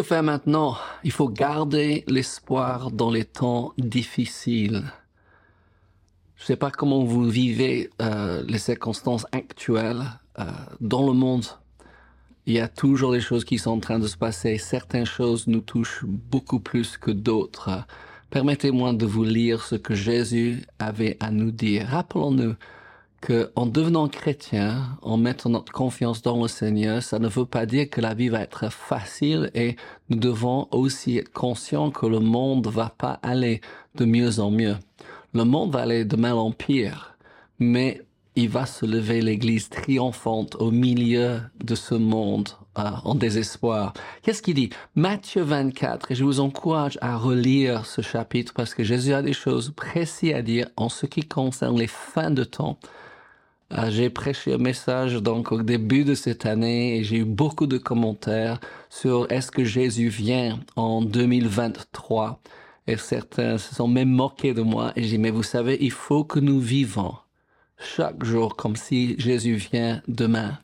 Que faire maintenant? Il faut garder l'espoir dans les temps difficiles. Je ne sais pas comment vous vivez euh, les circonstances actuelles euh, dans le monde. Il y a toujours des choses qui sont en train de se passer. Certaines choses nous touchent beaucoup plus que d'autres. Permettez-moi de vous lire ce que Jésus avait à nous dire. Rappelons-nous que en devenant chrétien, en mettant notre confiance dans le Seigneur, ça ne veut pas dire que la vie va être facile et nous devons aussi être conscients que le monde va pas aller de mieux en mieux. Le monde va aller de mal en pire, mais il va se lever l'église triomphante au milieu de ce monde euh, en désespoir. Qu'est-ce qu'il dit? Matthieu 24, et je vous encourage à relire ce chapitre parce que Jésus a des choses précises à dire en ce qui concerne les fins de temps. Euh, j'ai prêché un message donc au début de cette année et j'ai eu beaucoup de commentaires sur est-ce que Jésus vient en 2023 et certains se sont même moqués de moi et j'ai dit mais vous savez il faut que nous vivons chaque jour comme si Jésus vient demain.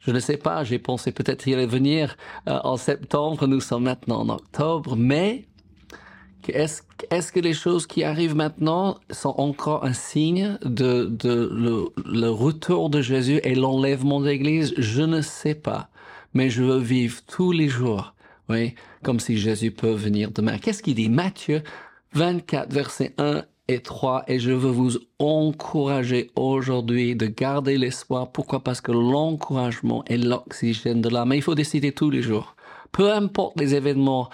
Je ne sais pas, j'ai pensé peut-être qu'il allait venir euh, en septembre, nous sommes maintenant en octobre, mais est-ce est que les choses qui arrivent maintenant sont encore un signe de, le, retour de Jésus et l'enlèvement de l'Église? Je ne sais pas, mais je veux vivre tous les jours, oui, comme si Jésus peut venir demain. Qu'est-ce qu'il dit? Matthieu 24, verset 1 et 3, et je veux vous encourager aujourd'hui de garder l'espoir. Pourquoi? Parce que l'encouragement est l'oxygène de l'âme. Il faut décider tous les jours. Peu importe les événements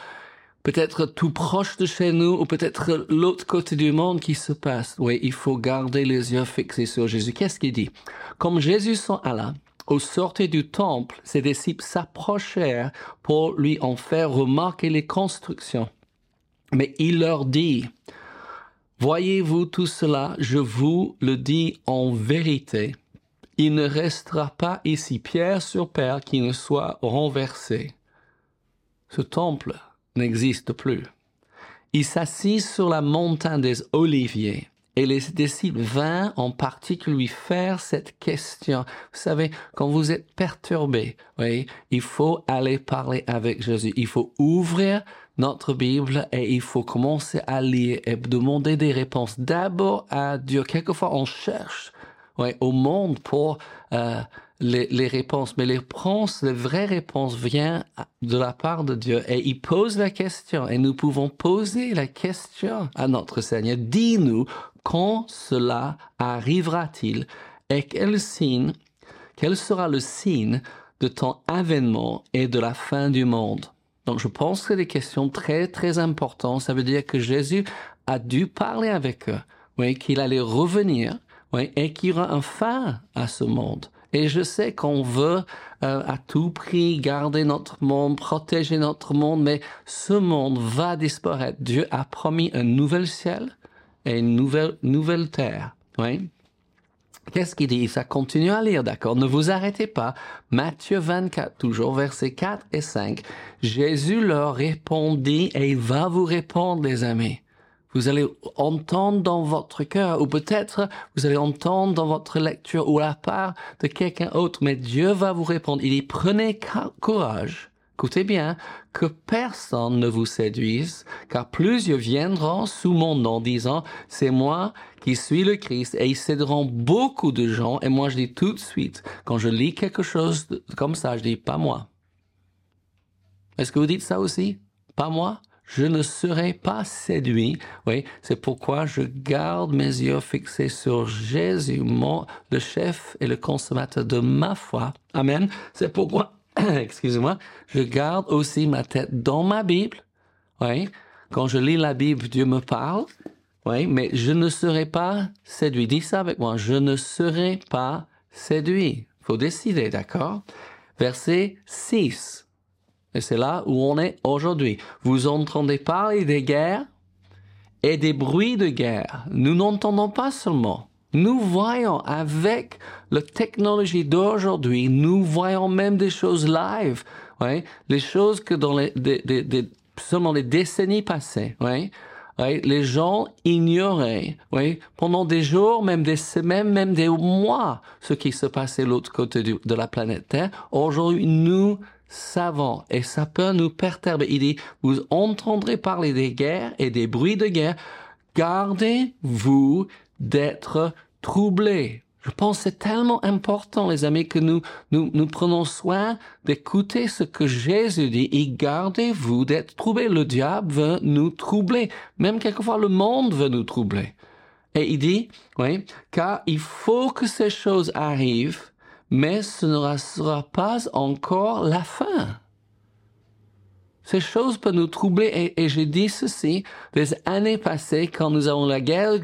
peut-être tout proche de chez nous ou peut-être l'autre côté du monde qui se passe. Oui, il faut garder les yeux fixés sur Jésus. Qu'est-ce qu'il dit? Comme Jésus s'en alla, au sortir du temple, ses disciples s'approchèrent pour lui en faire remarquer les constructions. Mais il leur dit, Voyez-vous tout cela, je vous le dis en vérité, il ne restera pas ici pierre sur pierre qui ne soit renversé. Ce temple n'existe plus. Il s'assit sur la montagne des Oliviers et les disciples vinrent en particulier lui faire cette question. Vous savez, quand vous êtes perturbé, oui, il faut aller parler avec Jésus. Il faut ouvrir notre Bible et il faut commencer à lire et demander des réponses d'abord à Dieu. Quelquefois, on cherche au monde pour euh, les, les, réponses, mais les réponses, les vraies réponses viennent de la part de Dieu et il pose la question et nous pouvons poser la question à notre Seigneur. Dis-nous quand cela arrivera-t-il? Et quel signe, quel sera le signe de ton avènement et de la fin du monde? Donc je pense que des questions très très importantes. Ça veut dire que Jésus a dû parler avec eux, oui, qu'il allait revenir, oui, et qu'il y aura un fin à ce monde. Et je sais qu'on veut euh, à tout prix garder notre monde, protéger notre monde, mais ce monde va disparaître. Dieu a promis un nouvel ciel et une nouvelle, nouvelle terre. Oui. Qu'est-ce qu'il dit? Ça continue à lire, d'accord? Ne vous arrêtez pas. Matthieu 24, toujours versets 4 et 5. Jésus leur répondit, et il va vous répondre, les amis. Vous allez entendre dans votre cœur, ou peut-être vous allez entendre dans votre lecture ou à la part de quelqu'un autre, mais Dieu va vous répondre. Il dit, prenez courage. Écoutez bien, que personne ne vous séduise, car plusieurs viendront sous mon nom disant, c'est moi qui suis le Christ, et ils céderont beaucoup de gens, et moi je dis tout de suite, quand je lis quelque chose comme ça, je dis, pas moi. Est-ce que vous dites ça aussi? Pas moi? Je ne serai pas séduit. Oui, c'est pourquoi je garde mes yeux fixés sur Jésus, mon, le chef et le consommateur de ma foi. Amen. C'est pourquoi, excusez-moi, je garde aussi ma tête dans ma Bible. Oui, quand je lis la Bible, Dieu me parle. Oui, mais je ne serai pas séduit. Dis ça avec moi. Je ne serai pas séduit. Faut décider, d'accord? Verset 6. Et c'est là où on est aujourd'hui. Vous entendez parler des guerres et des bruits de guerre. Nous n'entendons pas seulement. Nous voyons avec la technologie d'aujourd'hui, nous voyons même des choses live, ouais, les choses que dans les, des, des, seulement les décennies passées, les gens ignoraient, pendant des jours, même des semaines, même des mois, ce qui se passait de l'autre côté de la planète Terre. Aujourd'hui, nous savants et ça peut nous perturber. Il dit, vous entendrez parler des guerres et des bruits de guerre. Gardez-vous d'être troublés. Je pense que c'est tellement important, les amis, que nous, nous, nous prenons soin d'écouter ce que Jésus dit et gardez-vous d'être troublés. Le diable veut nous troubler. Même quelquefois, le monde veut nous troubler. Et il dit, oui, car il faut que ces choses arrivent, mais ce ne sera pas encore la fin. Ces choses peuvent nous troubler et, j'ai dit ceci des années passées quand nous avons la guerre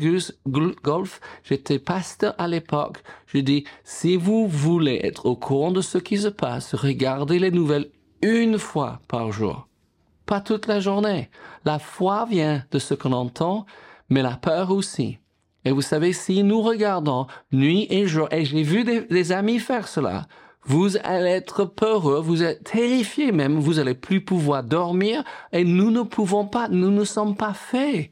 Golfe. J'étais pasteur à l'époque. Je dis, si vous voulez être au courant de ce qui se passe, regardez les nouvelles une fois par jour. Pas toute la journée. La foi vient de ce qu'on entend, mais la peur aussi. Et vous savez, si nous regardons nuit et jour, et j'ai vu des amis faire cela, vous allez être peureux, vous êtes terrifié même, vous allez plus pouvoir dormir et nous ne pouvons pas, nous ne sommes pas faits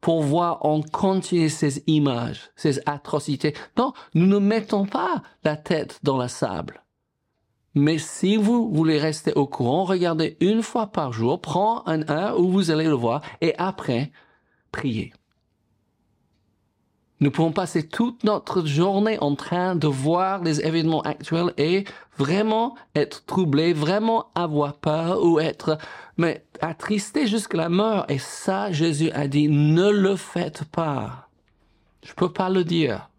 pour voir en continu ces images, ces atrocités. Non, nous ne mettons pas la tête dans la sable. Mais si vous voulez rester au courant, regardez une fois par jour, prends un heure où vous allez le voir et après, priez. Nous pouvons passer toute notre journée en train de voir les événements actuels et vraiment être troublés, vraiment avoir peur ou être mais attristé jusqu'à la mort. Et ça, Jésus a dit, ne le faites pas. Je peux pas le dire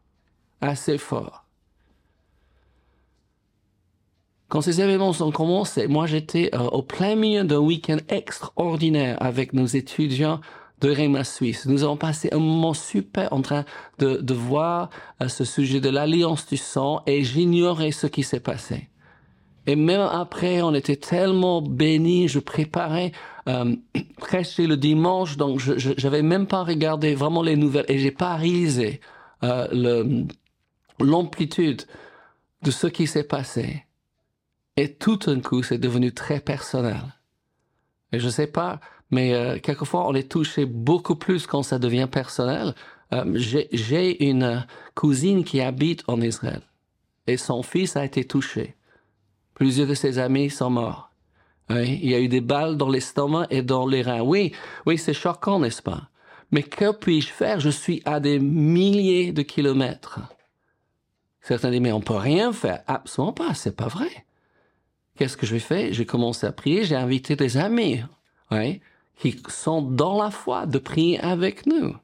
assez fort. Quand ces événements ont commencé, moi j'étais euh, au plein milieu d'un week-end extraordinaire avec nos étudiants de Réma Suisse. Nous avons passé un moment super en train de, de voir euh, ce sujet de l'alliance du sang et j'ignorais ce qui s'est passé. Et même après, on était tellement bénis, je préparais euh, prêcher le dimanche, donc je j'avais même pas regardé vraiment les nouvelles et j'ai pas réalisé euh, l'amplitude de ce qui s'est passé. Et tout d'un coup, c'est devenu très personnel. Et je sais pas, mais euh, quelquefois on est touché beaucoup plus quand ça devient personnel. Euh, J'ai une cousine qui habite en Israël et son fils a été touché. Plusieurs de ses amis sont morts. Oui, il y a eu des balles dans l'estomac et dans les reins. Oui, oui, c'est choquant, n'est-ce pas? Mais que puis-je faire? Je suis à des milliers de kilomètres. Certains disent, mais on peut rien faire. Absolument pas, c'est pas vrai. Qu'est-ce que j'ai fait? J'ai commencé à prier, j'ai invité des amis. Oui qui sont dans la foi de prier avec nous.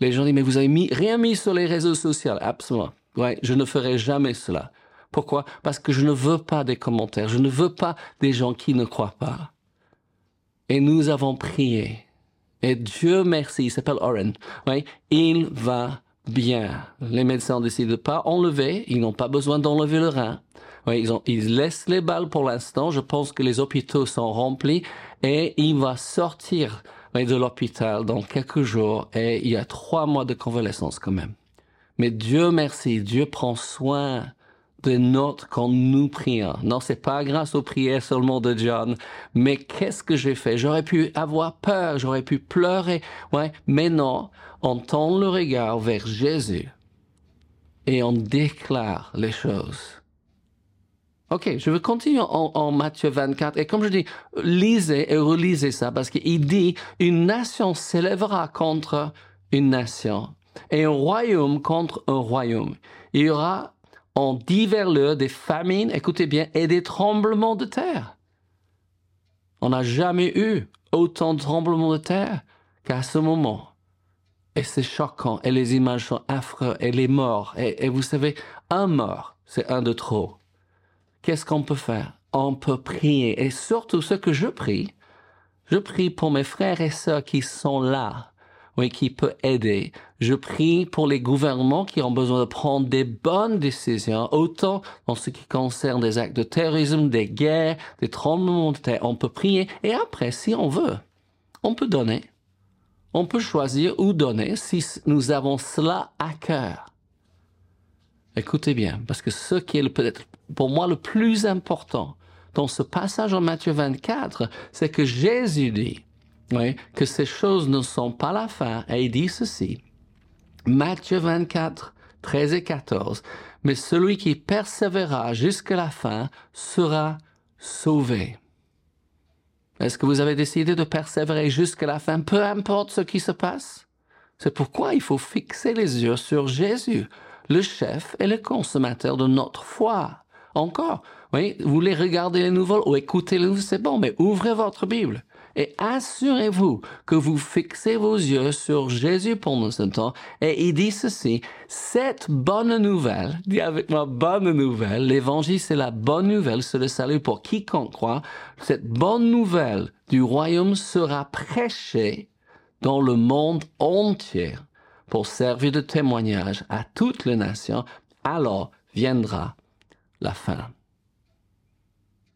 Les gens disent, mais vous avez mis, rien mis sur les réseaux sociaux. Absolument. Ouais, je ne ferai jamais cela. Pourquoi? Parce que je ne veux pas des commentaires. Je ne veux pas des gens qui ne croient pas. Et nous avons prié. Et Dieu merci, il s'appelle Oren. Ouais, il va bien. Les médecins décident de pas enlever. Ils n'ont pas besoin d'enlever le rein. Ouais, ils, ont, ils laissent les balles pour l'instant. Je pense que les hôpitaux sont remplis et il va sortir de l'hôpital dans quelques jours et il y a trois mois de convalescence quand même. Mais Dieu merci, Dieu prend soin de notre quand nous prions. Non, c'est pas grâce aux prières seulement de John, mais qu'est-ce que j'ai fait? J'aurais pu avoir peur, j'aurais pu pleurer, ouais, mais non, on tend le regard vers Jésus et on déclare les choses. Ok, je vais continuer en, Matthieu 24. Et comme je dis, lisez et relisez ça parce qu'il dit, une nation s'élèvera contre une nation et un royaume contre un royaume. Il y aura en divers lieux des famines, écoutez bien, et des tremblements de terre. On n'a jamais eu autant de tremblements de terre qu'à ce moment. Et c'est choquant, et les images sont affreuses, et les morts. et vous savez, un mort, c'est un de trop qu'est-ce qu'on peut faire? On peut prier. Et surtout ce que je prie, je prie pour mes frères et sœurs qui sont là, oui, qui peuvent aider. Je prie pour les gouvernements qui ont besoin de prendre des bonnes décisions, autant en ce qui concerne des actes de terrorisme, des guerres, des tremblements de terre. On peut prier. Et après, si on veut, on peut donner. On peut choisir où donner si nous avons cela à cœur. Écoutez bien, parce que ce qui est peut-être pour moi le plus important dans ce passage en Matthieu 24, c'est que Jésus dit que ces choses ne sont pas la fin. Et il dit ceci. Matthieu 24, 13 et 14. Mais celui qui persévérera jusqu'à la fin sera sauvé. Est-ce que vous avez décidé de persévérer jusqu'à la fin, peu importe ce qui se passe C'est pourquoi il faut fixer les yeux sur Jésus, le chef et le consommateur de notre foi. Encore, oui, vous voulez regarder les nouvelles ou écouter les nouvelles, c'est bon, mais ouvrez votre Bible et assurez-vous que vous fixez vos yeux sur Jésus pendant ce temps. Et il dit ceci, cette bonne nouvelle, dit avec moi bonne nouvelle, l'évangile c'est la bonne nouvelle, c'est le salut pour quiconque croit, cette bonne nouvelle du royaume sera prêchée dans le monde entier pour servir de témoignage à toutes les nations, alors viendra la fin.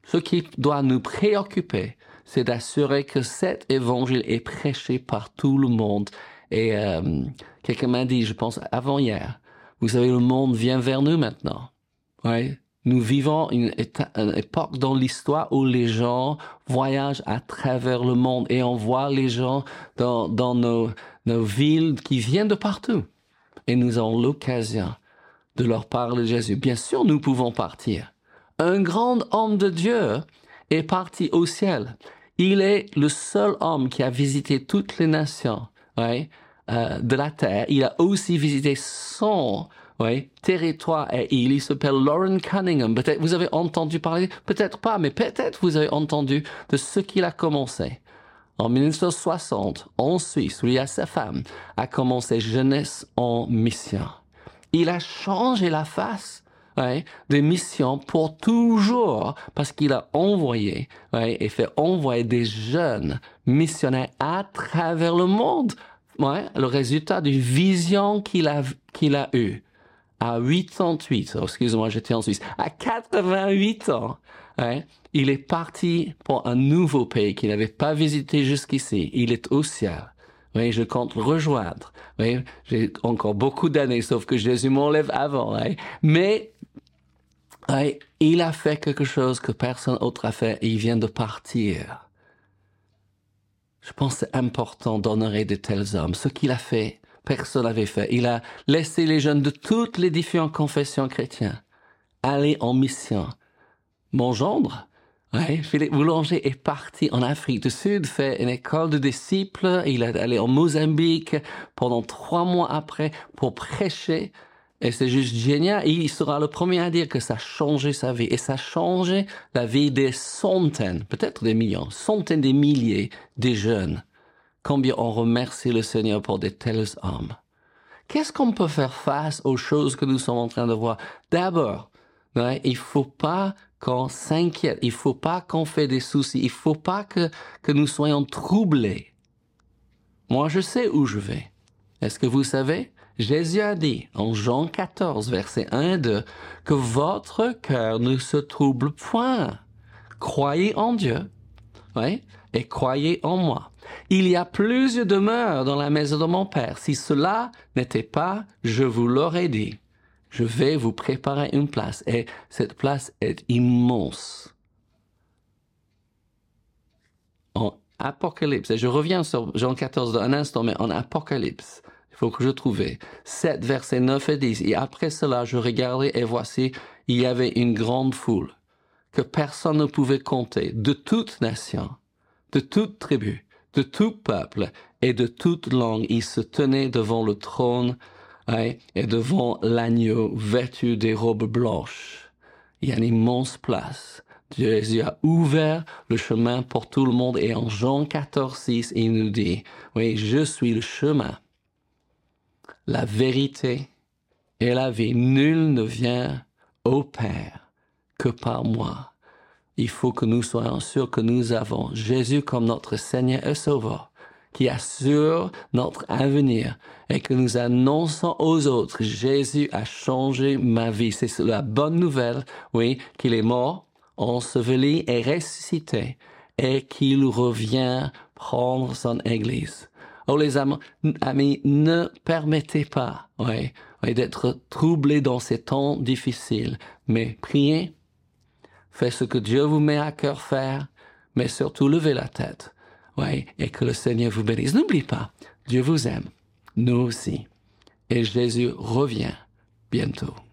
Ce qui doit nous préoccuper, c'est d'assurer que cet évangile est prêché par tout le monde. Et euh, quelqu'un m'a dit, je pense avant-hier, vous savez, le monde vient vers nous maintenant. Ouais. Nous vivons une, époque dans l'histoire où les gens voyagent à travers le monde et on voit les gens dans, nos, nos villes qui viennent de partout. Et nous avons l'occasion de leur parler de Jésus. Bien sûr, nous pouvons partir. Un grand homme de Dieu est parti au ciel il est le seul homme qui a visité toutes les nations ouais, euh, de la terre. Il a aussi visité son ouais, territoire et il, il s'appelle Lauren Cunningham. Peut-être vous avez entendu parler, peut-être pas, mais peut-être vous avez entendu de ce qu'il a commencé. En 1960, en Suisse, lui et sa femme a commencé Jeunesse en mission. Il a changé la face des missions pour toujours parce qu'il a envoyé et fait envoyer des jeunes missionnaires à travers le monde. le résultat d'une vision qu'il a, qu'il eue à 88, excusez-moi, j'étais en Suisse, à 88 ans, il est parti pour un nouveau pays qu'il n'avait pas visité jusqu'ici. Il est au ciel. Oui, je compte rejoindre. Oui, j'ai encore beaucoup d'années, sauf que Jésus m'enlève avant. Mais il a fait quelque chose que personne d'autre a fait et il vient de partir. Je pense que c'est important d'honorer de tels hommes. Ce qu'il a fait, personne n'avait fait. Il a laissé les jeunes de toutes les différentes confessions chrétiennes aller en mission. Mon gendre, Philippe Boulanger est parti en Afrique du Sud, fait une école de disciples. Il est allé en Mozambique pendant trois mois après pour prêcher et c'est juste génial. il sera le premier à dire que ça a changé sa vie. Et ça a changé la vie des centaines, peut-être des millions, centaines des milliers de jeunes. Combien on remercie le Seigneur pour de tels hommes. Qu'est-ce qu'on peut faire face aux choses que nous sommes en train de voir? D'abord, ouais, il faut pas qu'on s'inquiète. Il faut pas qu'on fait des soucis. Il faut pas que, nous soyons troublés. Moi, je sais où je vais. Est-ce que vous savez? Jésus a dit en Jean 14, verset 1 et 2, que votre cœur ne se trouble point. Croyez en Dieu, oui, et croyez en moi. Il y a plus de demeures dans la maison de mon Père. Si cela n'était pas, je vous l'aurais dit. Je vais vous préparer une place, et cette place est immense. En Apocalypse, et je reviens sur Jean 14 un instant, mais en Apocalypse, il faut que je trouve 7 versets 9 et 10. Et après cela, je regardais et voici, il y avait une grande foule que personne ne pouvait compter, de toute nation, de toute tribu, de tout peuple et de toute langue. Ils se tenaient devant le trône et devant l'agneau vêtu des robes blanches. Il y a une immense place. Jésus a ouvert le chemin pour tout le monde et en Jean 14, 6, il nous dit, oui, je suis le chemin la vérité et la vie. Nul ne vient au Père que par moi. Il faut que nous soyons sûrs que nous avons Jésus comme notre Seigneur et Sauveur, qui assure notre avenir et que nous annonçons aux autres, Jésus a changé ma vie. C'est la bonne nouvelle, oui, qu'il est mort, enseveli et ressuscité et qu'il revient prendre son Église. Oh les amis, ne permettez pas ouais, d'être troublés dans ces temps difficiles, mais priez, faites ce que Dieu vous met à cœur faire, mais surtout levez la tête ouais, et que le Seigneur vous bénisse. N'oubliez pas, Dieu vous aime, nous aussi, et Jésus revient bientôt.